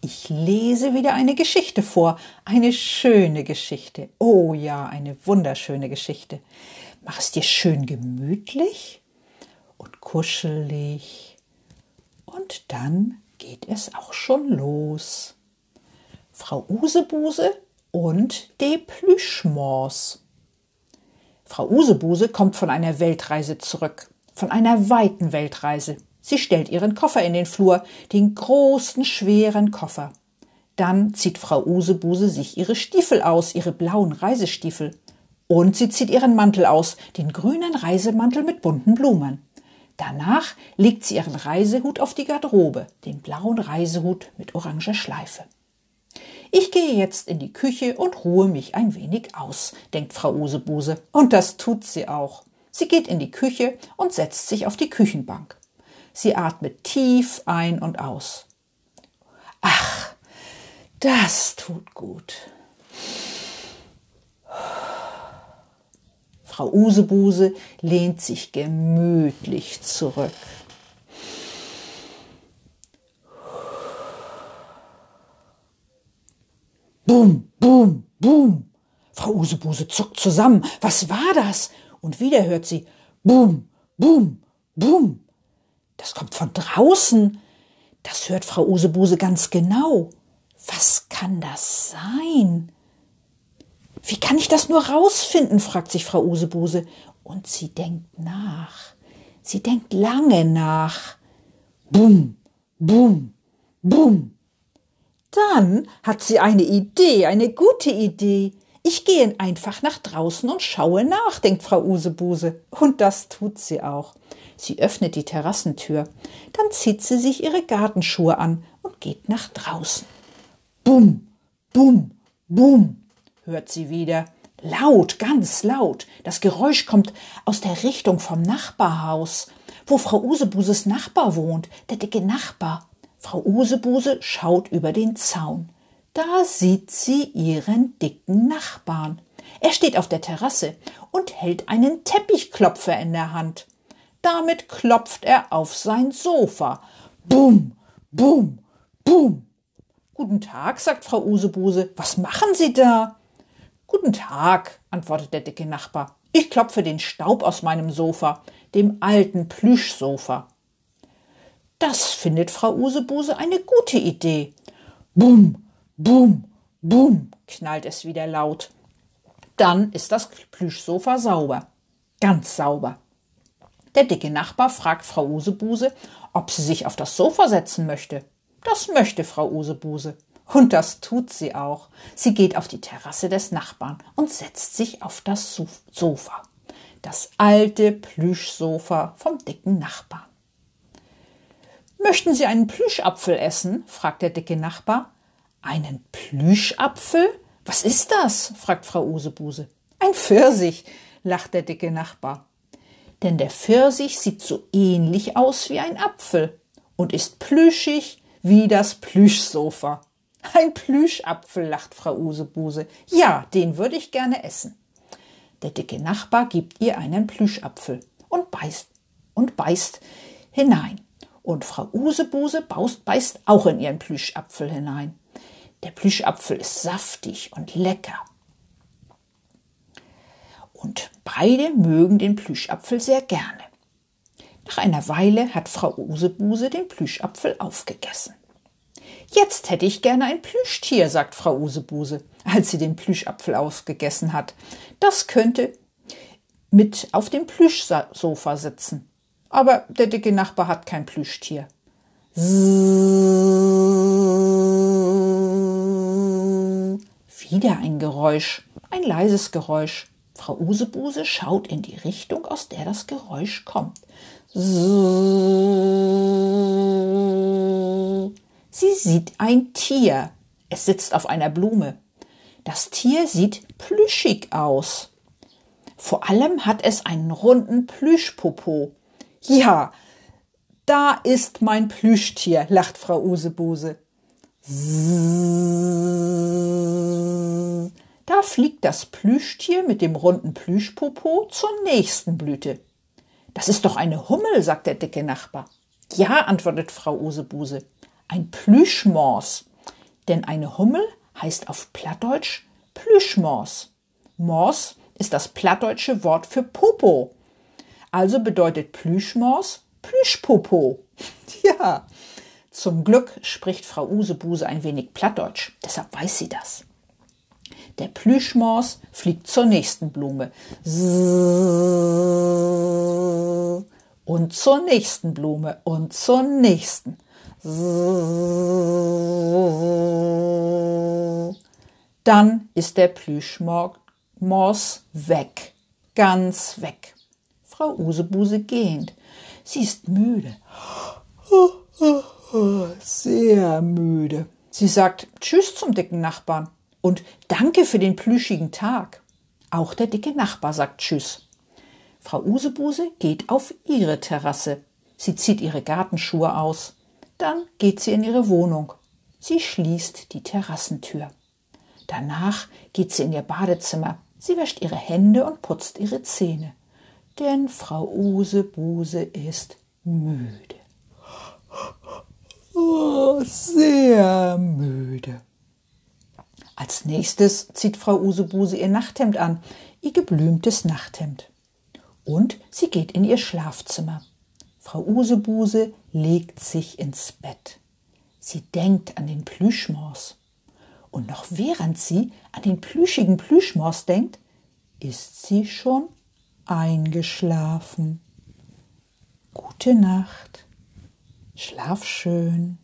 ich lese wieder eine Geschichte vor. Eine schöne Geschichte. Oh ja, eine wunderschöne Geschichte. Mach es dir schön gemütlich und kuschelig. Und dann geht es auch schon los. Frau Usebuse und die Plüschmors. Frau Usebuse kommt von einer Weltreise zurück. Von einer weiten Weltreise. Sie stellt ihren Koffer in den Flur, den großen, schweren Koffer. Dann zieht Frau Usebuse sich ihre Stiefel aus, ihre blauen Reisestiefel. Und sie zieht ihren Mantel aus, den grünen Reisemantel mit bunten Blumen. Danach legt sie ihren Reisehut auf die Garderobe, den blauen Reisehut mit oranger Schleife. Ich gehe jetzt in die Küche und ruhe mich ein wenig aus, denkt Frau Usebuse. Und das tut sie auch. Sie geht in die Küche und setzt sich auf die Küchenbank. Sie atmet tief ein und aus. Ach, das tut gut. Frau Usebuse lehnt sich gemütlich zurück. Bum, bum, bum. Frau Usebuse zuckt zusammen. Was war das? Und wieder hört sie Bum, bum, bum. Das kommt von draußen. Das hört Frau Usebuse ganz genau. Was kann das sein? Wie kann ich das nur rausfinden? fragt sich Frau Usebuse. Und sie denkt nach. Sie denkt lange nach. Bum, bum, bum. Dann hat sie eine Idee, eine gute Idee. Ich gehe einfach nach draußen und schaue nach, denkt Frau Usebuse. Und das tut sie auch. Sie öffnet die Terrassentür. Dann zieht sie sich ihre Gartenschuhe an und geht nach draußen. Bum, bum, bum, hört sie wieder. Laut, ganz laut. Das Geräusch kommt aus der Richtung vom Nachbarhaus, wo Frau Usebuses Nachbar wohnt, der dicke Nachbar. Frau Usebuse schaut über den Zaun. Da sieht sie ihren dicken Nachbarn. Er steht auf der Terrasse und hält einen Teppichklopfer in der Hand. Damit klopft er auf sein Sofa. Bum, bum, bum. Guten Tag, sagt Frau Usebuse. Was machen Sie da? Guten Tag, antwortet der dicke Nachbar. Ich klopfe den Staub aus meinem Sofa, dem alten Plüschsofa. Das findet Frau Usebuse eine gute Idee. Bum, bum, bum, knallt es wieder laut. Dann ist das Plüschsofa sauber. Ganz sauber. Der dicke Nachbar fragt Frau Usebuse, ob sie sich auf das Sofa setzen möchte. Das möchte Frau Usebuse. Und das tut sie auch. Sie geht auf die Terrasse des Nachbarn und setzt sich auf das Sofa. Das alte Plüschsofa vom dicken Nachbarn. Möchten Sie einen Plüschapfel essen? fragt der dicke Nachbar. Einen Plüschapfel? Was ist das? fragt Frau Usebuse. Ein Pfirsich, lacht der dicke Nachbar denn der Pfirsich sieht so ähnlich aus wie ein Apfel und ist plüschig wie das Plüschsofa. Ein Plüschapfel, lacht Frau Usebuse. Ja, den würde ich gerne essen. Der dicke Nachbar gibt ihr einen Plüschapfel und beißt und beißt hinein. Und Frau Usebuse baust, beißt auch in ihren Plüschapfel hinein. Der Plüschapfel ist saftig und lecker und beide mögen den Plüschapfel sehr gerne. Nach einer Weile hat Frau Usebuse den Plüschapfel aufgegessen. Jetzt hätte ich gerne ein Plüschtier, sagt Frau Usebuse, als sie den Plüschapfel aufgegessen hat. Das könnte mit auf dem Plüschsofa sitzen. Aber der dicke Nachbar hat kein Plüschtier. Wieder ein Geräusch, ein leises Geräusch. Frau Usebuse schaut in die Richtung, aus der das Geräusch kommt. Sie sieht ein Tier. Es sitzt auf einer Blume. Das Tier sieht plüschig aus. Vor allem hat es einen runden Plüschpopo. Ja, da ist mein Plüschtier, lacht Frau Usebuse. Fliegt das Plüschtier mit dem runden Plüschpopo zur nächsten Blüte. Das ist doch eine Hummel, sagt der dicke Nachbar. Ja, antwortet Frau Usebuse. Ein Plüschmors. Denn eine Hummel heißt auf Plattdeutsch Plüschmors. Mors ist das plattdeutsche Wort für Popo. Also bedeutet Plüschmors Plüschpopo. Ja, zum Glück spricht Frau Usebuse ein wenig Plattdeutsch, deshalb weiß sie das. Der Plüschmors fliegt zur nächsten Blume. Und zur nächsten Blume und zur nächsten. Dann ist der Plüschmors weg. Ganz weg. Frau Usebuse gehend. Sie ist müde. Sehr müde. Sie sagt Tschüss zum dicken Nachbarn und danke für den plüschigen Tag. Auch der dicke Nachbar sagt Tschüss. Frau Usebuse geht auf ihre Terrasse. Sie zieht ihre Gartenschuhe aus. Dann geht sie in ihre Wohnung. Sie schließt die Terrassentür. Danach geht sie in ihr Badezimmer. Sie wäscht ihre Hände und putzt ihre Zähne. Denn Frau Usebuse ist müde. Oh, sehr müde. Als nächstes zieht Frau Usebuse ihr Nachthemd an, ihr geblümtes Nachthemd. Und sie geht in ihr Schlafzimmer. Frau Usebuse legt sich ins Bett. Sie denkt an den Plüschmors. Und noch während sie an den plüschigen Plüschmors denkt, ist sie schon eingeschlafen. Gute Nacht. Schlaf schön.